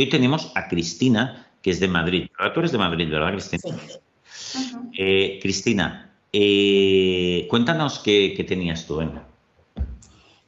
Hoy tenemos a Cristina, que es de Madrid. Tú eres de Madrid, ¿verdad, Cristina? Sí. Eh, Cristina, eh, cuéntanos qué, tenías tú, venga.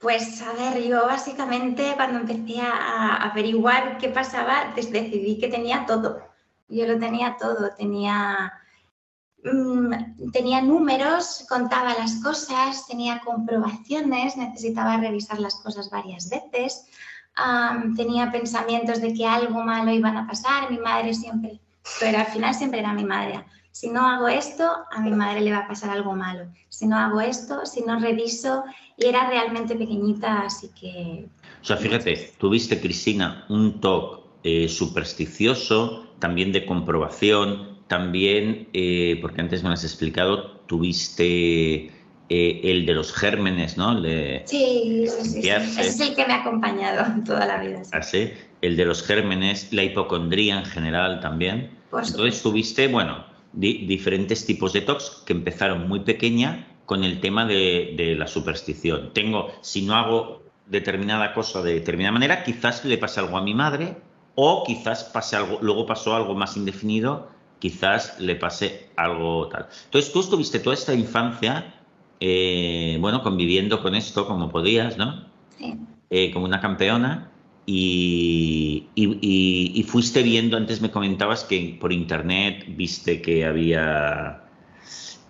Pues a ver, yo básicamente cuando empecé a averiguar qué pasaba, decidí que tenía todo. Yo lo tenía todo, tenía, mm, tenía números, contaba las cosas, tenía comprobaciones, necesitaba revisar las cosas varias veces tenía pensamientos de que algo malo iban a pasar, mi madre siempre, pero al final siempre era mi madre. Si no hago esto, a mi madre le va a pasar algo malo. Si no hago esto, si no reviso, y era realmente pequeñita, así que... O sea, fíjate, tuviste, Cristina, un toque eh, supersticioso, también de comprobación, también, eh, porque antes me has explicado, tuviste eh, el de los gérmenes, ¿no? sí, sí, sí, Ese es el que me ha acompañado toda la vida. Así, ¿Ah, el de los gérmenes, la hipocondría en general también. Entonces tuviste, bueno, diferentes tipos de tox que empezaron muy pequeña con el tema de, la superstición. Tengo, si no hago determinada cosa de determinada manera, quizás le pase algo a mi madre o quizás pase algo, luego pasó algo más indefinido, quizás le pase algo tal. Entonces tú estuviste toda esta infancia eh, bueno, conviviendo con esto como podías, ¿no? Sí. Eh, como una campeona. Y, y, fuiste viendo, antes me comentabas que por internet viste que había,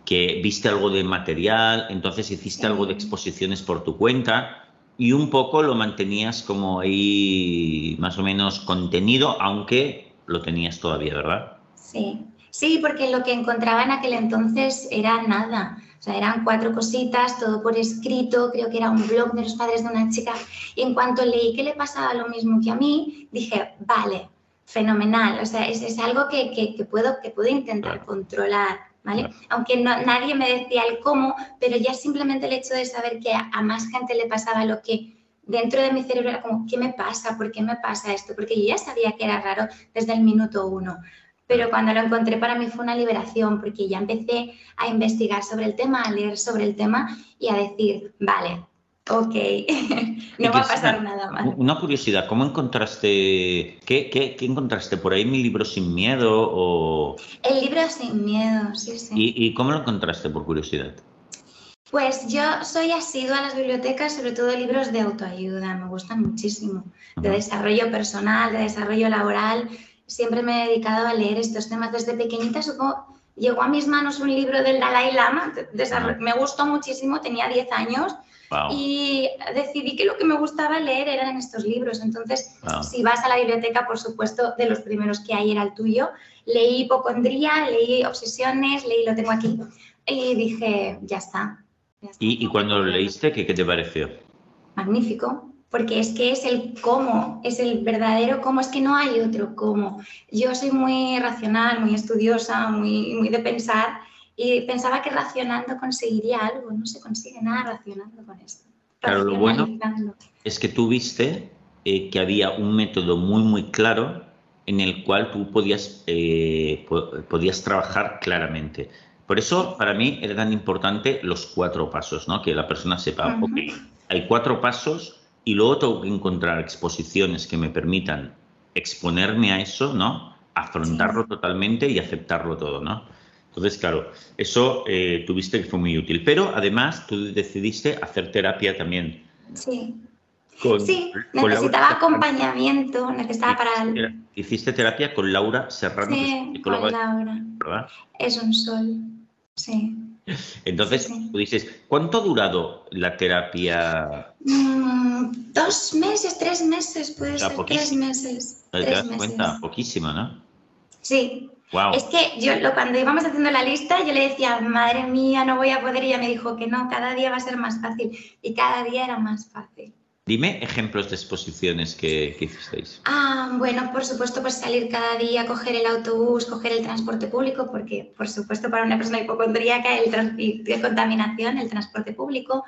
que viste algo de material, entonces hiciste algo de exposiciones por tu cuenta y un poco lo mantenías como ahí más o menos contenido, aunque lo tenías todavía, ¿verdad? Sí, sí, porque lo que encontraba en aquel entonces era nada sea, eran cuatro cositas, todo por escrito, creo que era un blog de los padres de una chica. Y en cuanto leí que le pasaba lo mismo que a mí, dije, vale, fenomenal. O sea, es, es algo que, que, puedo, que puedo intentar controlar. ¿Vale? Aunque no, nadie me decía el cómo, pero ya simplemente el hecho de saber que a, a más gente le pasaba lo que dentro de mi cerebro era como, ¿qué me pasa? ¿Por qué me pasa esto? Porque yo ya sabía que era raro desde el minuto uno pero cuando lo encontré para mí fue una liberación porque ya empecé a investigar sobre el tema, a leer sobre el tema y a decir, vale, ok, no va a pasar nada más. Una curiosidad, ¿cómo encontraste, qué, qué, encontraste por ahí, mi libro sin miedo o...? El libro sin miedo, sí, sí. ¿Y, cómo lo encontraste por curiosidad? Pues yo soy asidua a las bibliotecas, sobre todo libros de autoayuda, me gustan muchísimo, de desarrollo personal, de desarrollo laboral siempre me he dedicado a leer estos temas desde pequeñita. Supongo, llegó a mis manos un libro del Dalai Lama, me gustó muchísimo, tenía 10 años. Y decidí que lo que me gustaba leer eran estos libros. Entonces, si vas a la biblioteca, por supuesto, de los primeros que hay era el tuyo. Leí hipocondría, leí obsesiones, leí lo tengo aquí. Y dije, ya está. ¿Y, cuando lo leíste, ¿qué, qué te pareció? Magnífico porque es que es el cómo, es el verdadero cómo, es que no hay otro cómo. Yo soy muy racional, muy estudiosa, muy, muy de pensar y pensaba que racionando conseguiría algo, no se consigue nada racionando con esto. Claro, lo bueno es que tú viste eh, que había un método muy, muy claro en el cual tú podías, eh, podías trabajar claramente. Por eso, para mí, era tan importante los cuatro pasos, ¿no? Que la persona sepa, hay cuatro pasos y luego tengo que encontrar exposiciones que me permitan exponerme a eso, ¿no? Afrontarlo totalmente y aceptarlo todo, ¿no? Entonces, claro, eso eh, tuviste que fue muy útil. Pero además tú decidiste hacer terapia también. Sí. sí, necesitaba acompañamiento, necesitaba para... Hiciste terapia con Laura Serrano, sí, con Laura. ¿verdad? Es un sol, sí. Entonces, tú dices, ¿cuánto ha durado la terapia? Mm, dos meses, tres meses, puede ser, tres meses. ¿Te das cuenta? Poquísimo, ¿no? Sí. Es que yo lo, cuando íbamos haciendo la lista, yo le decía, madre mía, no voy a poder, y ella me dijo que no, cada día va a ser más fácil. Y cada día era más fácil. Dime ejemplos de exposiciones que, hicisteis. Ah, bueno, por supuesto, pues salir cada día, coger el autobús, coger el transporte público, porque por supuesto para una persona hipocondríaca el de contaminación, el transporte público.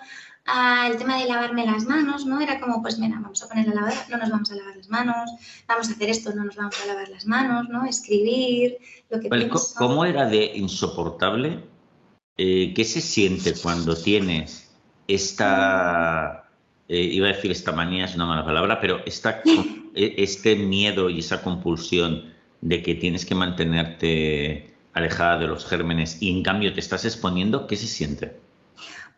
Ah, el tema de lavarme las manos, ¿no? Era como, pues mira, vamos a poner la lavadora, no nos vamos a lavar las manos, vamos a hacer esto, no nos vamos a lavar las manos, ¿no? Escribir, lo que ¿Cómo era de insoportable? Eh, ¿Qué se siente cuando tienes esta eh, iba a decir esta manía, es una mala palabra, pero esta, e, este miedo y esa compulsión de que tienes que mantenerte alejada de los gérmenes y en cambio te estás exponiendo, ¿qué se siente?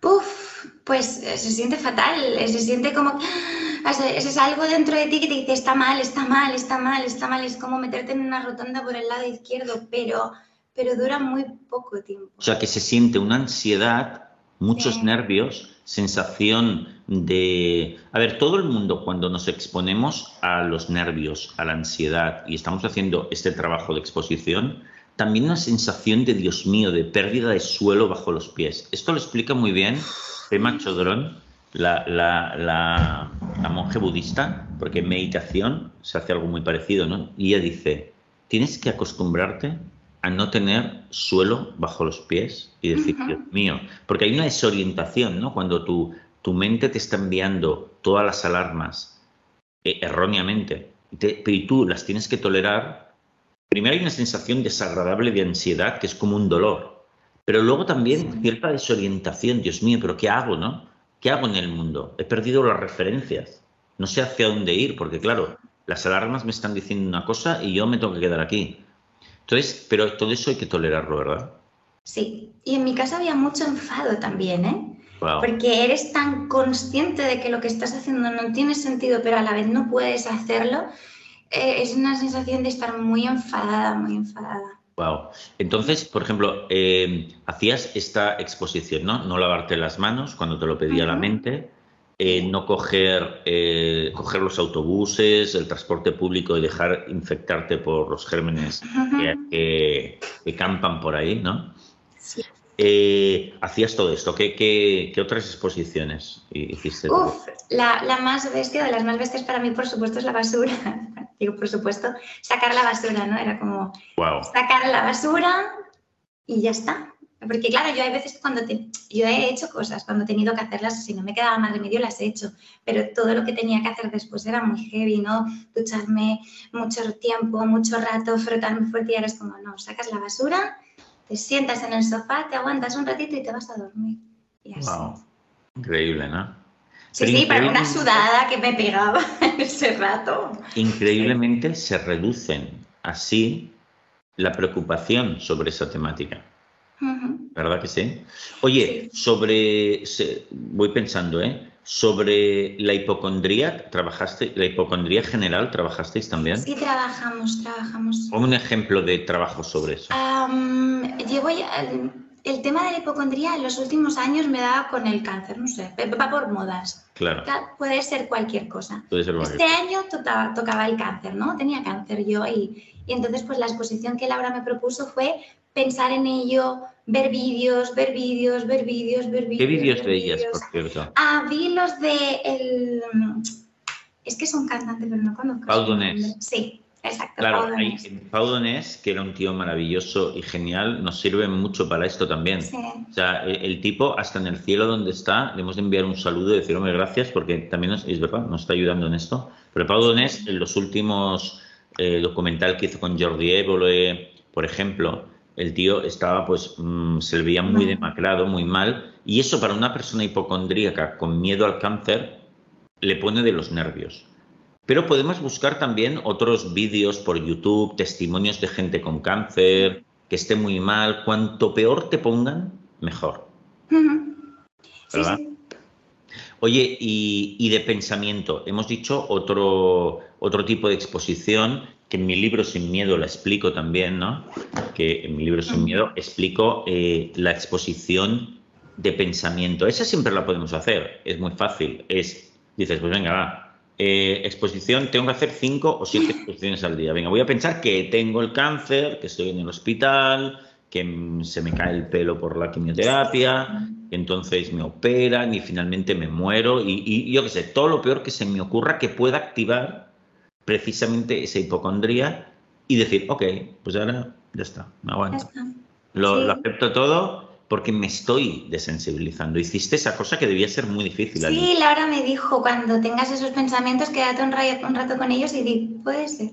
Uf, pues eh, se siente fatal, eh, se siente como es algo dentro de ti que te dice está mal, está mal, está mal, está mal, es como meterte en una rotonda por el lado izquierdo, pero, pero dura muy poco tiempo. O sea, que se siente una ansiedad, muchos nervios, sensación de... A ver, todo el mundo cuando nos exponemos a los nervios, a la ansiedad y estamos haciendo este trabajo de exposición, también una sensación de, Dios mío, de pérdida de suelo bajo los pies. Esto lo explica muy bien Pema Chodron, la, la, la, la monje budista, porque en meditación se hace algo muy parecido, ¿no? Y ella dice, tienes que acostumbrarte a no tener suelo bajo los pies y decir, Dios mío, porque hay una desorientación, ¿no? Cuando tu, tu mente te está enviando todas las alarmas eh, erróneamente y, tú las tienes que tolerar, primero hay una sensación desagradable de ansiedad que es como un dolor, pero luego también cierta desorientación, Dios mío, pero ¿qué hago, no? ¿Qué hago en el mundo? He perdido las referencias, no sé hacia dónde ir, porque claro, las alarmas me están diciendo una cosa y yo me tengo que quedar aquí. Entonces, pero todo eso hay que tolerarlo, ¿verdad? Sí, y en mi casa había mucho enfado también, ¿eh? Porque eres tan consciente de que lo que estás haciendo no tiene sentido, pero a la vez no puedes hacerlo. Eh, es una sensación de estar muy enfadada, muy enfadada. Wow. Entonces, por ejemplo, eh, hacías esta exposición, ¿no? No lavarte las manos cuando te lo pedía la mente, eh, no coger, coger los autobuses, el transporte público y dejar infectarte por los gérmenes que, que, campan por ahí, ¿no? Sí. Eh, hacías todo esto. ¿Qué, otras exposiciones hiciste? Uf, la, más bestia de las más bestias para mí, por supuesto, es la basura. Digo, por supuesto, sacar la basura, ¿no? Era como sacar la basura y ya está. Porque claro, yo hay veces cuando yo he hecho cosas cuando he tenido que hacerlas, si no me quedaba más remedio las he hecho, pero todo lo que tenía que hacer después era muy heavy, ¿no? Ducharme mucho tiempo, mucho rato, frotarme fuerte y eres como, no, sacas la basura te sientas en el sofá, te aguantas un ratito y te vas a dormir. Wow. Increíble, ¿no? Sí, sí, para una sudada que me pegaba en ese rato. Increíblemente se reducen así la preocupación sobre esa temática. ¿Verdad que sí? Oye, sobre, voy pensando, ¿eh? Sobre la hipocondría, ¿trabajaste, la hipocondría general, trabajasteis también? Sí, trabajamos, trabajamos. Un ejemplo de trabajo sobre eso. llevo el, tema de la hipocondría en los últimos años me da con el cáncer, no sé, va por modas. Claro. Puede ser cualquier cosa. Puede ser Este año tocaba, tocaba, el cáncer, ¿no? Tenía cáncer yo y, y entonces pues la exposición que Laura me propuso fue pensar en ello, ver vídeos, ver vídeos, ver vídeos, ver vídeos. ¿Qué vídeos veías, por cierto? Ah, vi los de el... Es que es un cantante, pero no conozco. Pau Sí, exacto. Claro, Pau Donés, que era un tío maravilloso y genial, nos sirve mucho para esto también. Sí. O sea, el, tipo, hasta en el cielo donde está, le hemos de enviar un saludo y decir, hombre, gracias, porque también es verdad, nos está ayudando en esto. Pero Pau Donés, en los últimos eh, documental que hizo con Jordi Évole, por ejemplo, el tío estaba, pues, mm, se le veía muy demacrado, muy mal, y eso para una persona hipocondríaca con miedo al cáncer le pone de los nervios. Pero podemos buscar también otros vídeos por YouTube, testimonios de gente con cáncer, que esté muy mal. Cuanto peor te pongan, mejor. ¿Verdad? Oye, y, de pensamiento, hemos dicho otro, otro tipo de exposición que en mi libro Sin Miedo la explico también, ¿no? Que en mi libro Sin Miedo explico eh, la exposición de pensamiento. Esa siempre la podemos hacer, es muy fácil. Es, dices, pues venga, va, eh, exposición, tengo que hacer cinco o siete exposiciones al día. Venga, voy a pensar que tengo el cáncer, que estoy en el hospital, que se me cae el pelo por la quimioterapia, entonces me operan y finalmente me muero y, yo qué sé, todo lo peor que se me ocurra que pueda activar precisamente esa hipocondría y decir, ok, pues ahora ya está, me aguanto. Lo, acepto todo porque me estoy desensibilizando. Hiciste esa cosa que debía ser muy difícil. Sí, Laura me dijo, cuando tengas esos pensamientos, quédate un, rato, un rato con ellos y di, puede ser.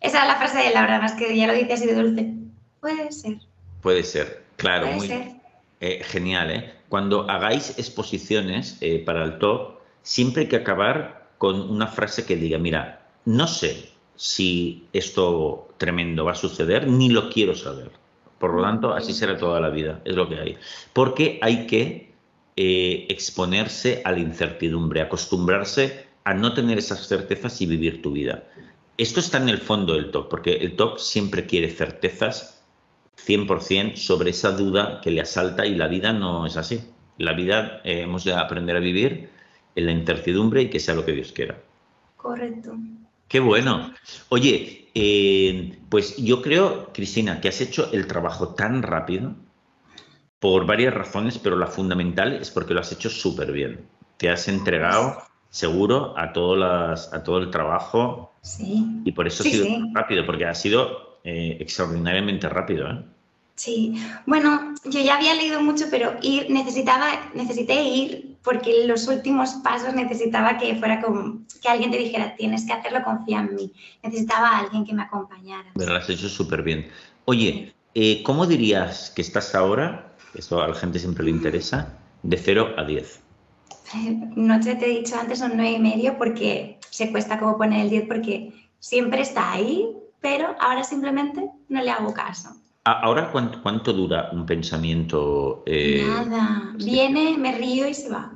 Esa es la frase de Laura, más que ya lo dice así de dulce. Puede ser. Puede ser, claro. Puede ser. Eh, genial, ¿eh? Cuando hagáis exposiciones eh, para el top, siempre hay que acabar con una frase que diga, mira, no sé si esto tremendo va a suceder, ni lo quiero saber. Por lo tanto, así será toda la vida, es lo que hay. Porque hay que eh, exponerse a la incertidumbre, acostumbrarse a no tener esas certezas y vivir tu vida. Esto está en el fondo del TOC, porque el TOC siempre quiere certezas 100% sobre esa duda que le asalta y la vida no es así. La vida eh, hemos de aprender a vivir en la incertidumbre y que sea lo que Dios quiera. Correcto. Qué bueno. Oye, eh, pues yo creo, Cristina, que has hecho el trabajo tan rápido por varias razones, pero la fundamental es porque lo has hecho súper bien. Te has entregado seguro a, las, a todo el trabajo sí. y por eso ha sido rápido, porque ha sido eh, extraordinariamente rápido. ¿eh? Sí, bueno, yo ya había leído mucho, pero ir, necesitaba, necesité ir porque los últimos pasos necesitaba que fuera que alguien te dijera, tienes que hacerlo, confía en mí. Necesitaba a alguien que me acompañara. Pero lo has hecho súper bien. Oye, eh, ¿cómo dirías que estás ahora? Esto a la gente siempre le interesa, de 0 a 10. No te, te he dicho antes un 9 y medio porque se cuesta como poner el 10 porque siempre está ahí, pero ahora simplemente no le hago caso. Ahora, ¿cuánto, dura un pensamiento? Eh, Nada, viene, me río y se va.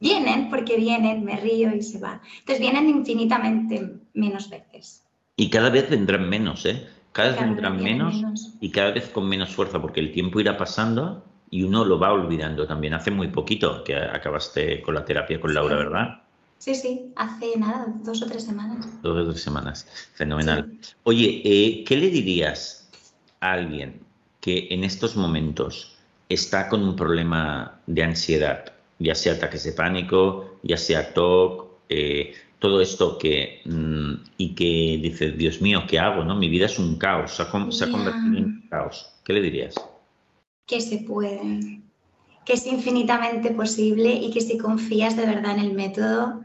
Vienen porque vienen, me río y se va. Entonces vienen infinitamente menos veces. Y cada vez vendrán menos, ¿eh? Cada vez vendrán menos, y cada vez con menos fuerza, porque el tiempo irá pasando y uno lo va olvidando también. Hace muy poquito que acabaste con la terapia con Laura, ¿verdad? Sí, sí, hace nada, dos o tres semanas. Dos o tres semanas, fenomenal. Oye, eh, ¿qué le dirías alguien que en estos momentos está con un problema de ansiedad, ya sea ataques de pánico, ya sea TOC, eh, todo esto que mm, y que dice, Dios mío, ¿qué hago? ¿no? Mi vida es un caos, se ha, convertido en un caos. ¿Qué le dirías? Que se puede, que es infinitamente posible y que si confías de verdad en el método,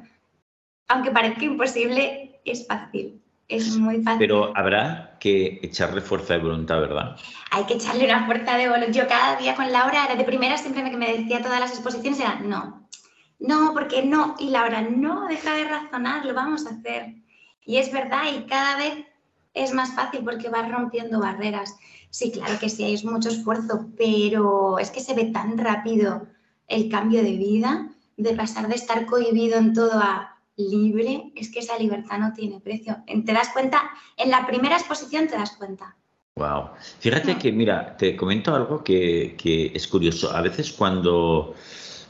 aunque parezca imposible, es fácil. Es muy fácil. Pero habrá que echarle fuerza de voluntad, ¿verdad? Hay que echarle una fuerza de voluntad. Yo cada día con Laura era de primera, siempre que me decía todas las exposiciones era no, no, porque no. Y Laura, no, deja de razonar, lo vamos a hacer. Y es verdad, y cada vez es más fácil porque vas rompiendo barreras. Sí, claro que sí, hay mucho esfuerzo, pero es que se ve tan rápido el cambio de vida, de pasar de estar cohibido en todo a libre, es que esa libertad no tiene precio. Te das cuenta, en la primera exposición te das cuenta. Wow. Fíjate que, mira, te comento algo que, es curioso. A veces cuando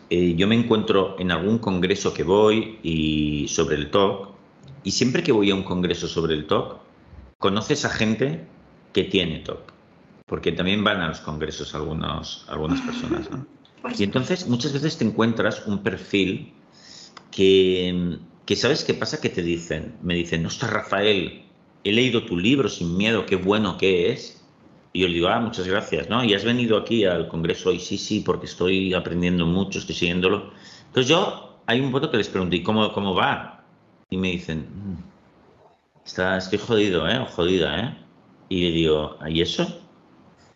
eh, yo me encuentro en algún congreso que voy y sobre el TOC, y siempre que voy a un congreso sobre el TOC, conoces a gente que tiene TOC, porque también van a los congresos algunos, algunas personas. Pues y entonces muchas veces te encuentras un perfil que que sabes qué pasa que te dicen, me dicen, no está Rafael, he leído tu libro sin miedo, qué bueno que es. Y yo le digo, ah, muchas gracias, ¿no? Y has venido aquí al Congreso hoy, sí, sí, porque estoy aprendiendo mucho, estoy siguiéndolo. Entonces yo, hay un voto que les pregunté, ¿y cómo, cómo va? Y me dicen, mm, está, estoy jodido, ¿eh? O jodida, ¿eh? Y le digo, ¿y eso?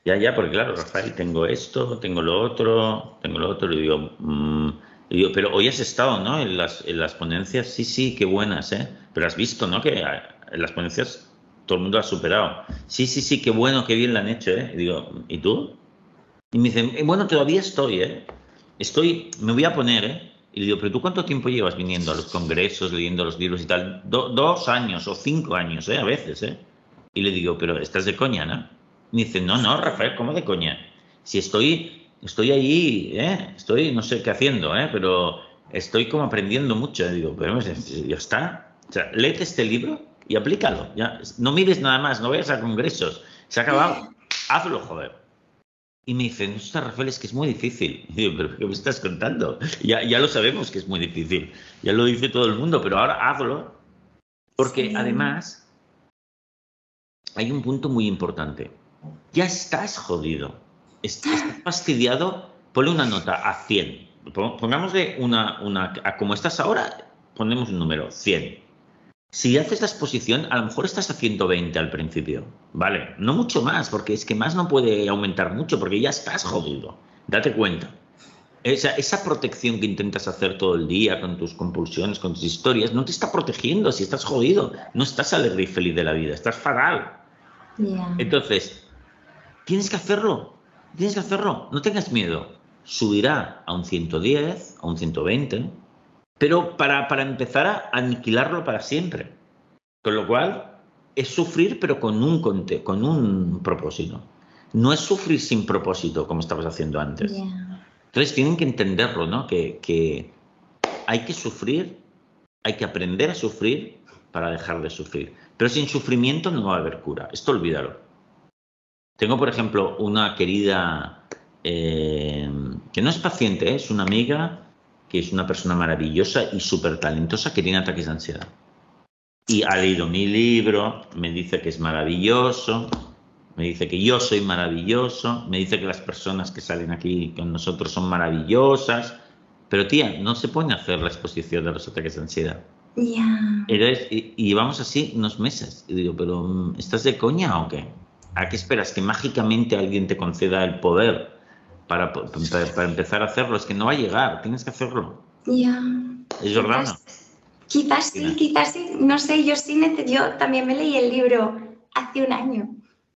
Ya, ya, porque claro, Rafael, tengo esto, tengo lo otro, tengo lo otro. Y digo, mmm, pero hoy has estado, ¿no? En las, en las ponencias, sí, sí, qué buenas, ¿eh? Pero has visto, ¿no? Que en las ponencias todo el mundo ha superado. Sí, sí, sí, qué bueno, qué bien lo han hecho, ¿eh? Y digo, ¿y tú? Y me dicen, eh, bueno, todavía estoy, ¿eh? Estoy, me voy a poner, ¿eh? Y digo, ¿pero tú cuánto tiempo llevas viniendo a los congresos, leyendo los libros y tal? dos años o cinco años, ¿eh? A veces, ¿eh? Y le digo, ¿pero estás de coña, no? Y me dicen, no, no, Rafael, ¿cómo de coña? Si estoy estoy ahí, ¿eh? estoy no sé qué haciendo, ¿eh? pero estoy como aprendiendo mucho. digo, pero ya está. O sea, léete este libro y aplícalo. Ya. No mires nada más, no vayas a congresos. Se ha acabado. Hazlo, joder. Y me dice, no, Rafael, es que es muy difícil. Y digo, pero ¿qué me estás contando? Ya, ya lo sabemos que es muy difícil. Ya lo dice todo el mundo, pero ahora hazlo. Porque además hay un punto muy importante. Ya estás jodido. Estás fastidiado. Ponle una nota a 100. Pongámosle una, una, a como estás ahora, ponemos un número, 100. Si haces la exposición, a lo mejor estás a 120 al principio, ¿vale? No mucho más, porque es que más no puede aumentar mucho, porque ya estás jodido. Date cuenta. Esa, esa protección que intentas hacer todo el día con tus compulsiones, con tus historias, no te está protegiendo si estás jodido. No estás alegre y feliz de la vida, estás fatal. Entonces, tienes que hacerlo, tienes que hacerlo, no tengas miedo. Subirá a un 110, a un 120, pero para, para empezar a aniquilarlo para siempre. Con lo cual, es sufrir, pero con un, con un propósito. No es sufrir sin propósito, como estabas haciendo antes. Entonces, tienen que entenderlo, ¿no? Que, que hay que sufrir, hay que aprender a sufrir para dejar de sufrir. Pero sin sufrimiento no va a haber cura. Esto olvídalo. Tengo, por ejemplo, una querida eh, que no es paciente, ¿eh? es una amiga que es una persona maravillosa y súper talentosa que tiene ataques de ansiedad. Y ha leído mi libro, me dice que es maravilloso, me dice que yo soy maravilloso, me dice que las personas que salen aquí con nosotros son maravillosas, pero tía, no se pone a hacer la exposición de los ataques de ansiedad. Ya. Y, y, vamos así unos meses. Y digo, pero mm, ¿estás de coña o qué? ¿A qué esperas? ¿Que mágicamente alguien te conceda el poder para, para, empezar a hacerlo. Es que no va a llegar, tienes que hacerlo. Ya. Es verdad. Quizás, sí, quizás sí. No sé, yo sí, yo también me leí el libro hace un año.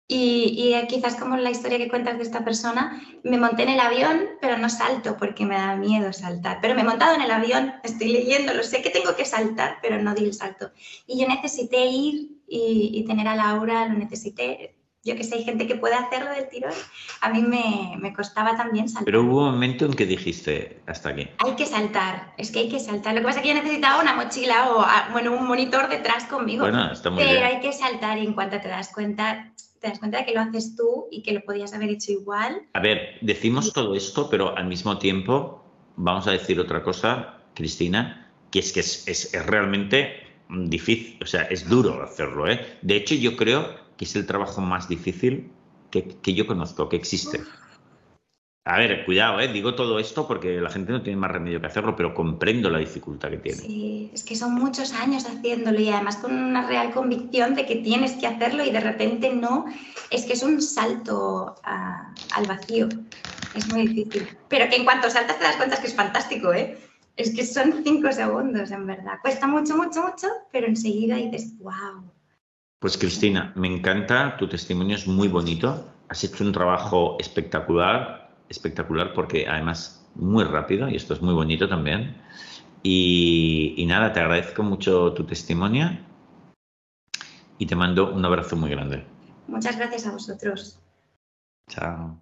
Y, y, quizás como la historia que cuentas de esta persona, me monté en el avión, pero no salto porque me da miedo saltar. Pero me he montado en el avión, estoy leyendo, lo sé que tengo que saltar, pero no di el salto. Y yo necesité ir y, y tener a Laura, lo necesité, yo que sé, hay gente que puede hacerlo del tirón. A mí me, me, costaba también saltar. Pero hubo un momento en que dijiste, hasta aquí. Hay que saltar, es que hay que saltar. Lo que pasa es que yo necesitaba una mochila o ah, bueno, un monitor detrás conmigo. Bueno, está muy Pero hay que saltar y en cuanto te das cuenta, te das cuenta de que lo haces tú y que lo podías haber hecho igual. A ver, decimos todo esto, pero al mismo tiempo vamos a decir otra cosa, Cristina, que es que es, es, es realmente difícil, o sea, es duro hacerlo. ¿eh? De hecho, yo creo que es el trabajo más difícil que, yo conozco, que existe. A ver, cuidado, ¿eh? digo todo esto porque la gente no tiene más remedio que hacerlo, pero comprendo la dificultad que tiene. Sí, es que son muchos años haciéndolo y además con una real convicción de que tienes que hacerlo y de repente no. Es que es un salto al vacío. Es muy difícil. Pero que en cuanto saltas te das cuenta que es fantástico, ¿eh? Es que son cinco segundos, en verdad. Cuesta mucho, mucho, mucho, pero enseguida dices, wow. Pues Cristina, me encanta, tu testimonio es muy bonito, has hecho un trabajo espectacular, espectacular porque además muy rápido y esto es muy bonito también. Y, nada, te agradezco mucho tu testimonio y te mando un abrazo muy grande. Muchas gracias a vosotros. Chao.